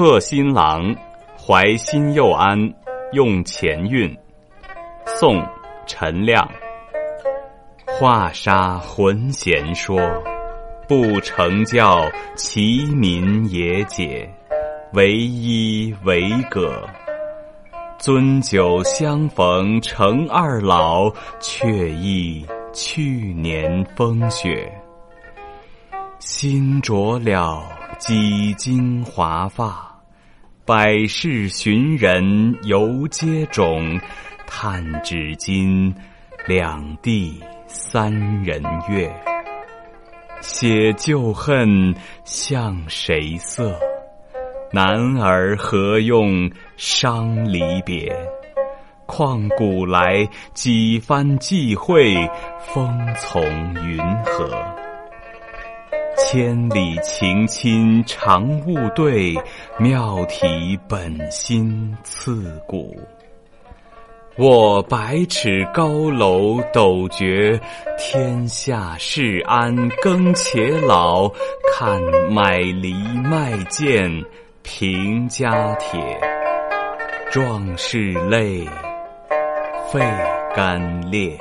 贺新郎，怀新又安，用前韵。宋，陈亮。画沙浑闲说，不成教，其民也解。唯一为葛，樽酒相逢成二老，却忆去年风雪。新着了几经华发，百世寻人犹接踵。叹至今，两地三人月。写旧恨向谁色？男儿何用伤离别？况古来几番际会，风从云何。千里情亲常务对，妙体本心刺骨。我百尺高楼斗绝，天下事安更且老。看买离卖剑。平家帖，壮士泪，肺肝裂。